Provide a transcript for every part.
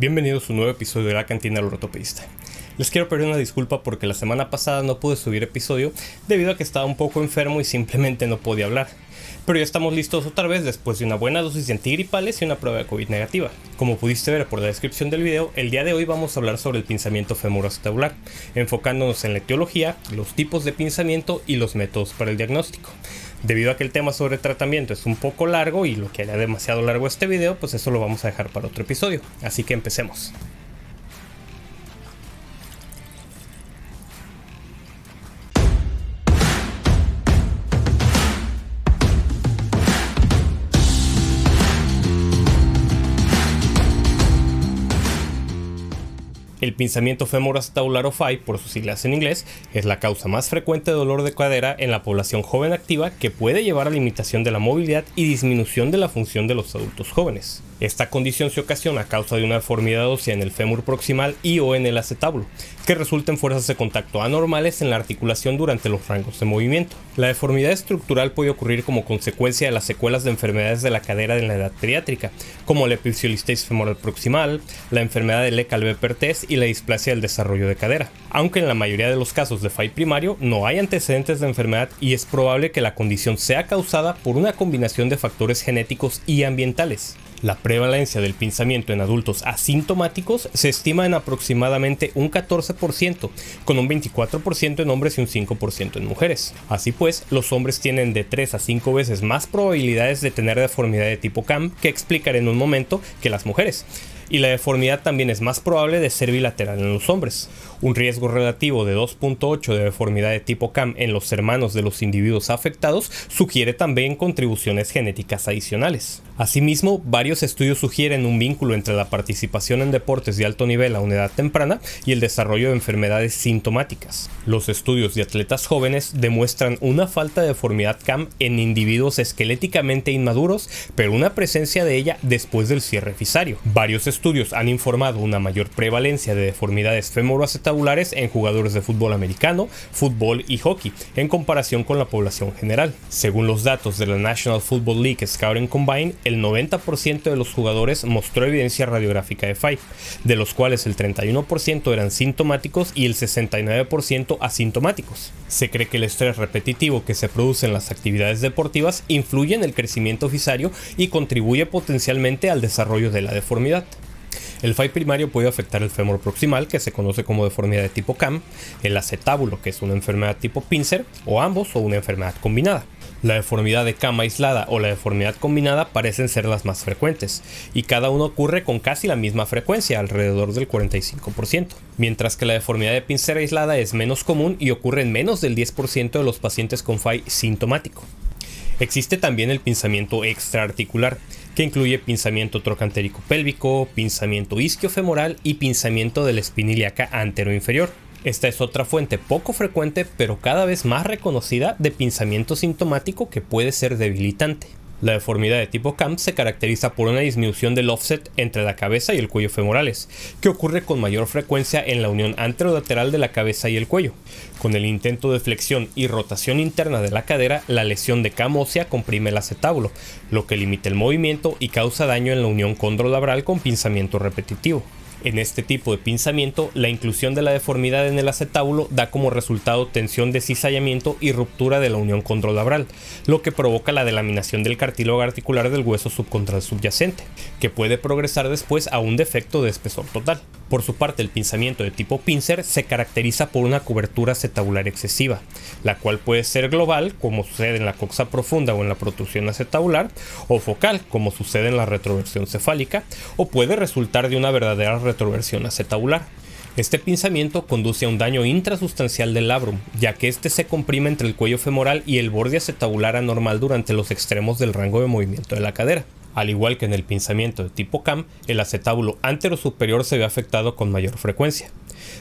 Bienvenidos a un nuevo episodio de la cantina del ortopedista. Les quiero pedir una disculpa porque la semana pasada no pude subir episodio debido a que estaba un poco enfermo y simplemente no podía hablar. Pero ya estamos listos otra vez después de una buena dosis de antigripales y una prueba de COVID negativa. Como pudiste ver por la descripción del video, el día de hoy vamos a hablar sobre el pinzamiento femoroacetabular, enfocándonos en la etiología, los tipos de pinzamiento y los métodos para el diagnóstico. Debido a que el tema sobre tratamiento es un poco largo y lo que haría demasiado largo este video, pues eso lo vamos a dejar para otro episodio. Así que empecemos. El pinzamiento femoroacetabular o FAI, por sus siglas en inglés, es la causa más frecuente de dolor de cadera en la población joven activa que puede llevar a limitación de la movilidad y disminución de la función de los adultos jóvenes. Esta condición se ocasiona a causa de una deformidad ósea en el fémur proximal y o en el acetábulo, que resulta en fuerzas de contacto anormales en la articulación durante los rangos de movimiento. La deformidad estructural puede ocurrir como consecuencia de las secuelas de enfermedades de la cadera en la edad pediátrica, como la epipsiolistesis femoral proximal, la enfermedad de Lecalve-Perthes y la displasia del desarrollo de cadera. Aunque en la mayoría de los casos de FAI primario no hay antecedentes de enfermedad y es probable que la condición sea causada por una combinación de factores genéticos y ambientales. La prevalencia del pinzamiento en adultos asintomáticos se estima en aproximadamente un 14%, con un 24% en hombres y un 5% en mujeres. Así pues, los hombres tienen de 3 a 5 veces más probabilidades de tener deformidad de tipo CAM, que explicaré en un momento, que las mujeres y la deformidad también es más probable de ser bilateral en los hombres. Un riesgo relativo de 2.8 de deformidad de tipo CAM en los hermanos de los individuos afectados sugiere también contribuciones genéticas adicionales. Asimismo, varios estudios sugieren un vínculo entre la participación en deportes de alto nivel a una edad temprana y el desarrollo de enfermedades sintomáticas. Los estudios de atletas jóvenes demuestran una falta de deformidad CAM en individuos esqueléticamente inmaduros, pero una presencia de ella después del cierre fisario. Varios han informado una mayor prevalencia de deformidades femoroacetabulares en jugadores de fútbol americano, fútbol y hockey, en comparación con la población general. Según los datos de la National Football League Scouting Combine, el 90% de los jugadores mostró evidencia radiográfica de FAI, de los cuales el 31% eran sintomáticos y el 69% asintomáticos. Se cree que el estrés repetitivo que se produce en las actividades deportivas influye en el crecimiento fisario y contribuye potencialmente al desarrollo de la deformidad. El FAI primario puede afectar el fémur proximal, que se conoce como deformidad de tipo CAM, el acetábulo, que es una enfermedad tipo pincer, o ambos o una enfermedad combinada. La deformidad de cama aislada o la deformidad combinada parecen ser las más frecuentes, y cada uno ocurre con casi la misma frecuencia, alrededor del 45%, mientras que la deformidad de pincer aislada es menos común y ocurre en menos del 10% de los pacientes con FAI sintomático. Existe también el pinzamiento extraarticular, que incluye pinzamiento trocantérico pélvico, pinzamiento isquiofemoral y pinzamiento de la espina ilíaca inferior. Esta es otra fuente poco frecuente pero cada vez más reconocida de pinzamiento sintomático que puede ser debilitante. La deformidad de tipo CAM se caracteriza por una disminución del offset entre la cabeza y el cuello femorales, que ocurre con mayor frecuencia en la unión anterolateral de la cabeza y el cuello. Con el intento de flexión y rotación interna de la cadera, la lesión de CAM ósea comprime el acetábulo, lo que limita el movimiento y causa daño en la unión condrolabral con pinzamiento repetitivo. En este tipo de pinzamiento, la inclusión de la deformidad en el acetábulo da como resultado tensión de cizallamiento y ruptura de la unión condrolabral, lo que provoca la delaminación del cartílago articular del hueso subcontral subyacente, que puede progresar después a un defecto de espesor total. Por su parte, el pinzamiento de tipo pincer se caracteriza por una cobertura acetabular excesiva, la cual puede ser global, como sucede en la coxa profunda o en la protrusión acetabular, o focal, como sucede en la retroversión cefálica, o puede resultar de una verdadera retroversión acetabular. Este pinzamiento conduce a un daño intrasustancial del labrum, ya que este se comprime entre el cuello femoral y el borde acetabular anormal durante los extremos del rango de movimiento de la cadera. Al igual que en el pinzamiento de tipo CAM, el acetábulo antero-superior se ve afectado con mayor frecuencia.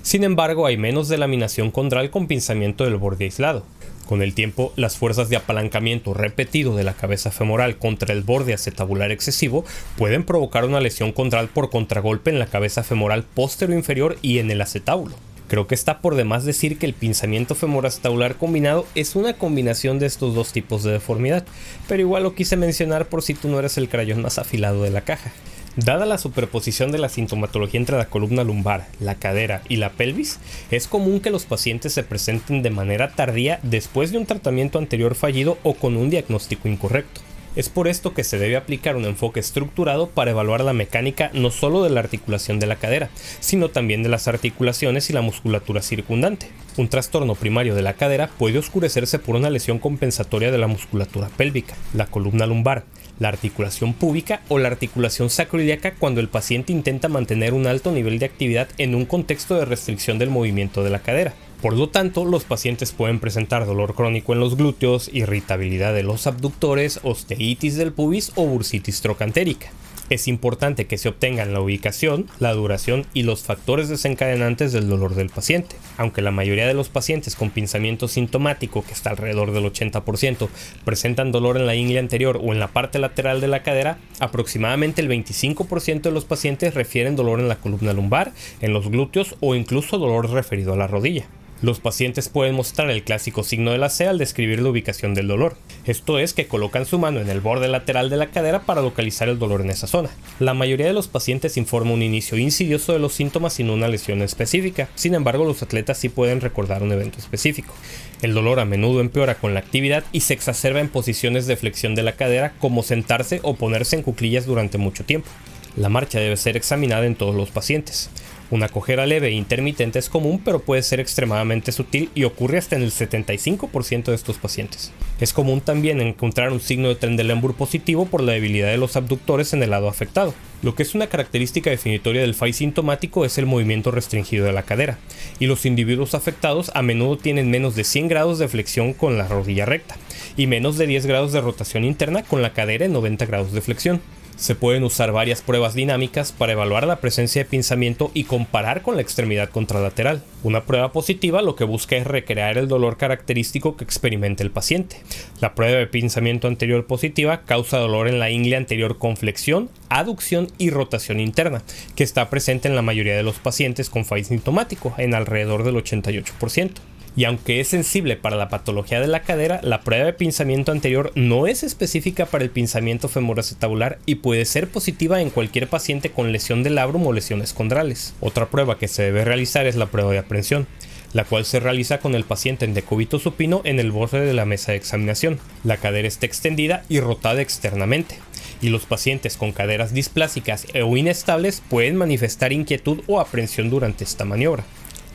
Sin embargo, hay menos delaminación condral con pinzamiento del borde aislado. Con el tiempo, las fuerzas de apalancamiento repetido de la cabeza femoral contra el borde acetabular excesivo pueden provocar una lesión condral por contragolpe en la cabeza femoral postero inferior y en el acetábulo. Creo que está por demás decir que el pinzamiento femoroacetabular combinado es una combinación de estos dos tipos de deformidad, pero igual lo quise mencionar por si tú no eres el crayón más afilado de la caja. Dada la superposición de la sintomatología entre la columna lumbar, la cadera y la pelvis, es común que los pacientes se presenten de manera tardía después de un tratamiento anterior fallido o con un diagnóstico incorrecto. Es por esto que se debe aplicar un enfoque estructurado para evaluar la mecánica no solo de la articulación de la cadera, sino también de las articulaciones y la musculatura circundante. Un trastorno primario de la cadera puede oscurecerse por una lesión compensatoria de la musculatura pélvica, la columna lumbar, la articulación púbica o la articulación sacroiliaca cuando el paciente intenta mantener un alto nivel de actividad en un contexto de restricción del movimiento de la cadera. Por lo tanto, los pacientes pueden presentar dolor crónico en los glúteos, irritabilidad de los abductores, osteitis del pubis o bursitis trocantérica. Es importante que se obtengan la ubicación, la duración y los factores desencadenantes del dolor del paciente. Aunque la mayoría de los pacientes con pinzamiento sintomático, que está alrededor del 80%, presentan dolor en la ingle anterior o en la parte lateral de la cadera, aproximadamente el 25% de los pacientes refieren dolor en la columna lumbar, en los glúteos o incluso dolor referido a la rodilla. Los pacientes pueden mostrar el clásico signo de la C al describir la ubicación del dolor. Esto es que colocan su mano en el borde lateral de la cadera para localizar el dolor en esa zona. La mayoría de los pacientes informa un inicio insidioso de los síntomas sin una lesión específica. Sin embargo, los atletas sí pueden recordar un evento específico. El dolor a menudo empeora con la actividad y se exacerba en posiciones de flexión de la cadera como sentarse o ponerse en cuclillas durante mucho tiempo. La marcha debe ser examinada en todos los pacientes. Una cojera leve e intermitente es común, pero puede ser extremadamente sutil y ocurre hasta en el 75% de estos pacientes. Es común también encontrar un signo de Trendelenburg positivo por la debilidad de los abductores en el lado afectado. Lo que es una característica definitoria del FAI sintomático es el movimiento restringido de la cadera, y los individuos afectados a menudo tienen menos de 100 grados de flexión con la rodilla recta, y menos de 10 grados de rotación interna con la cadera en 90 grados de flexión. Se pueden usar varias pruebas dinámicas para evaluar la presencia de pinzamiento y comparar con la extremidad contralateral. Una prueba positiva lo que busca es recrear el dolor característico que experimenta el paciente. La prueba de pinzamiento anterior positiva causa dolor en la ingle anterior con flexión, aducción y rotación interna, que está presente en la mayoría de los pacientes con FAI sintomático, en alrededor del 88% y aunque es sensible para la patología de la cadera, la prueba de pinzamiento anterior no es específica para el pinzamiento femoroacetabular y puede ser positiva en cualquier paciente con lesión del labrum o lesiones condrales. Otra prueba que se debe realizar es la prueba de aprensión la cual se realiza con el paciente en decúbito supino en el borde de la mesa de examinación. La cadera está extendida y rotada externamente, y los pacientes con caderas displásicas o inestables pueden manifestar inquietud o aprensión durante esta maniobra.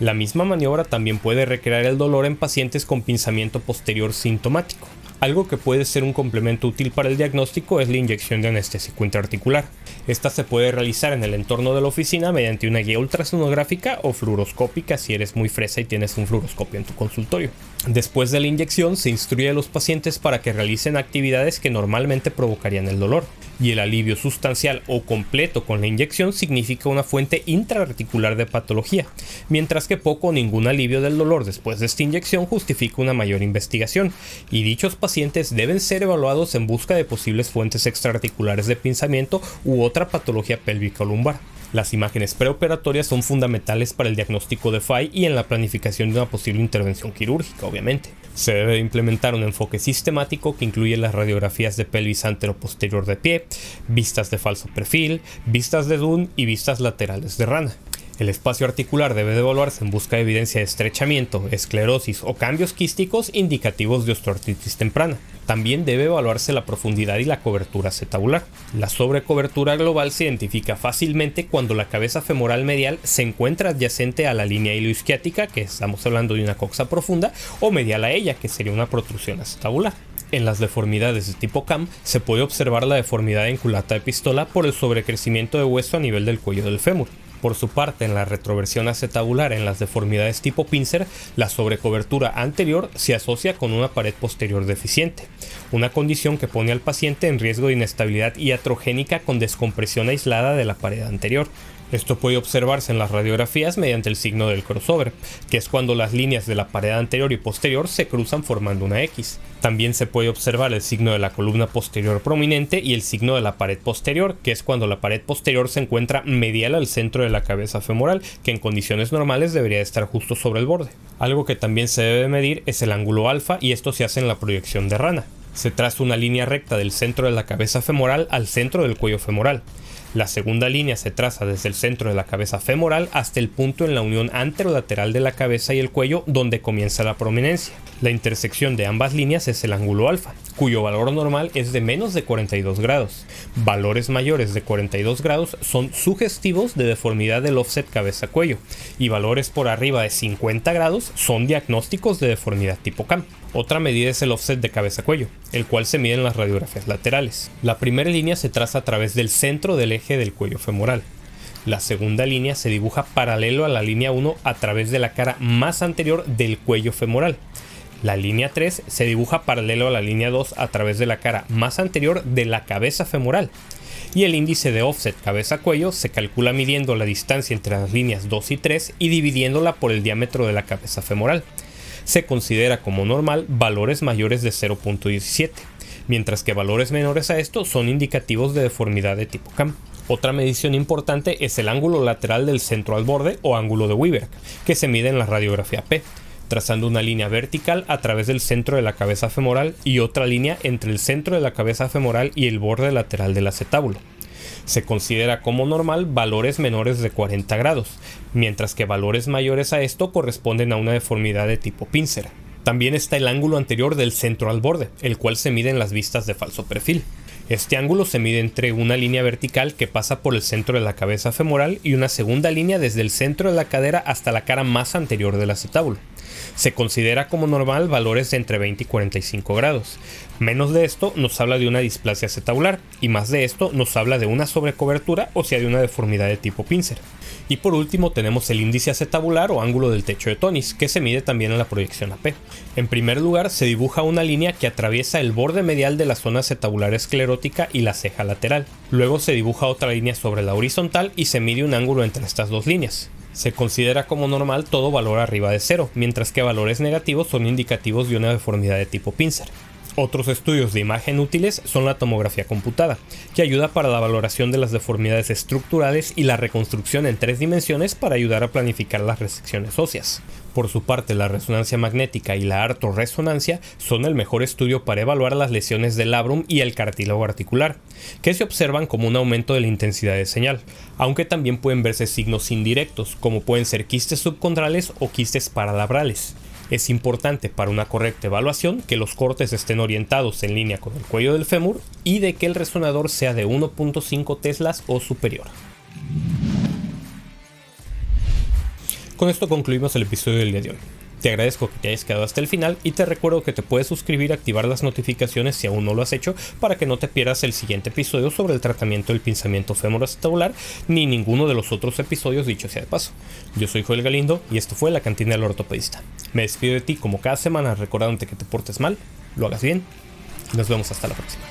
La misma maniobra también puede recrear el dolor en pacientes con pinzamiento posterior sintomático. Algo que puede ser un complemento útil para el diagnóstico es la inyección de anestésico intraarticular. Esta se puede realizar en el entorno de la oficina mediante una guía ultrasonográfica o fluoroscópica si eres muy fresa y tienes un fluoroscopio en tu consultorio. Después de la inyección se instruye a los pacientes para que realicen actividades que normalmente provocarían el dolor y el alivio sustancial o completo con la inyección significa una fuente intraarticular de patología, mientras que poco o ningún alivio del dolor después de esta inyección justifica una mayor investigación, y dichos pacientes deben ser evaluados en busca de posibles fuentes extraarticulares de pinzamiento u otra patología pélvica o lumbar. Las imágenes preoperatorias son fundamentales para el diagnóstico de FAI y en la planificación de una posible intervención quirúrgica, obviamente. Se debe implementar un enfoque sistemático que incluye las radiografías de pelvis antero-posterior de pie, vistas de falso perfil, vistas de Dunn y vistas laterales de rana. El espacio articular debe evaluarse en busca de evidencia de estrechamiento, esclerosis o cambios quísticos indicativos de osteoartritis temprana. También debe evaluarse la profundidad y la cobertura acetabular. La sobrecobertura global se identifica fácilmente cuando la cabeza femoral medial se encuentra adyacente a la línea iloisquiática, que estamos hablando de una coxa profunda, o medial a ella, que sería una protrusión acetabular. En las deformidades de tipo CAM se puede observar la deformidad en culata de pistola por el sobrecrecimiento de hueso a nivel del cuello del fémur. Por su parte, en la retroversión acetabular en las deformidades tipo pincer, la sobrecobertura anterior se asocia con una pared posterior deficiente, una condición que pone al paciente en riesgo de inestabilidad iatrogénica con descompresión aislada de la pared anterior. Esto puede observarse en las radiografías mediante el signo del crossover, que es cuando las líneas de la pared anterior y posterior se cruzan formando una X. También se puede observar el signo de la columna posterior prominente y el signo de la pared posterior, que es cuando la pared posterior se encuentra medial al centro de la cabeza femoral, que en condiciones normales debería estar justo sobre el borde. Algo que también se debe medir es el ángulo alfa y esto se hace en la proyección de rana. Se traza una línea recta del centro de la cabeza femoral al centro del cuello femoral. La segunda línea se traza desde el centro de la cabeza femoral hasta el punto en la unión anterolateral de la cabeza y el cuello donde comienza la prominencia. La intersección de ambas líneas es el ángulo alfa, cuyo valor normal es de menos de 42 grados. Valores mayores de 42 grados son sugestivos de deformidad del offset cabeza-cuello y valores por arriba de 50 grados son diagnósticos de deformidad tipo CAM. Otra medida es el offset de cabeza-cuello, el cual se mide en las radiografías laterales. La primera línea se traza a través del centro del eje del cuello femoral. La segunda línea se dibuja paralelo a la línea 1 a través de la cara más anterior del cuello femoral. La línea 3 se dibuja paralelo a la línea 2 a través de la cara más anterior de la cabeza femoral. Y el índice de offset cabeza-cuello se calcula midiendo la distancia entre las líneas 2 y 3 y dividiéndola por el diámetro de la cabeza femoral se considera como normal valores mayores de 0.17, mientras que valores menores a esto son indicativos de deformidad de tipo CAM. Otra medición importante es el ángulo lateral del centro al borde o ángulo de Weber, que se mide en la radiografía P, trazando una línea vertical a través del centro de la cabeza femoral y otra línea entre el centro de la cabeza femoral y el borde lateral del acetábulo se considera como normal valores menores de 40 grados, mientras que valores mayores a esto corresponden a una deformidad de tipo pincer. También está el ángulo anterior del centro al borde, el cual se mide en las vistas de falso perfil. Este ángulo se mide entre una línea vertical que pasa por el centro de la cabeza femoral y una segunda línea desde el centro de la cadera hasta la cara más anterior del acetábulo. Se considera como normal valores de entre 20 y 45 grados. Menos de esto nos habla de una displasia acetabular y más de esto nos habla de una sobrecobertura o sea de una deformidad de tipo pincer. Y por último tenemos el índice acetabular o ángulo del techo de Tonis, que se mide también en la proyección AP. En primer lugar, se dibuja una línea que atraviesa el borde medial de la zona acetabular esclerótica y la ceja lateral. Luego se dibuja otra línea sobre la horizontal y se mide un ángulo entre estas dos líneas. Se considera como normal todo valor arriba de cero, mientras que valores negativos son indicativos de una deformidad de tipo pincer. Otros estudios de imagen útiles son la tomografía computada, que ayuda para la valoración de las deformidades estructurales y la reconstrucción en tres dimensiones para ayudar a planificar las resecciones óseas. Por su parte, la resonancia magnética y la artorresonancia son el mejor estudio para evaluar las lesiones del labrum y el cartílago articular, que se observan como un aumento de la intensidad de señal, aunque también pueden verse signos indirectos, como pueden ser quistes subcondrales o quistes paralabrales. Es importante para una correcta evaluación que los cortes estén orientados en línea con el cuello del fémur y de que el resonador sea de 1.5 teslas o superior. Con esto concluimos el episodio del día de hoy. Te agradezco que te hayas quedado hasta el final y te recuerdo que te puedes suscribir activar las notificaciones si aún no lo has hecho para que no te pierdas el siguiente episodio sobre el tratamiento del pinzamiento femoroacetabular ni ninguno de los otros episodios dicho sea de paso. Yo soy Joel Galindo y esto fue La Cantina del Ortopedista. Me despido de ti como cada semana recordándote que te portes mal, lo hagas bien y nos vemos hasta la próxima.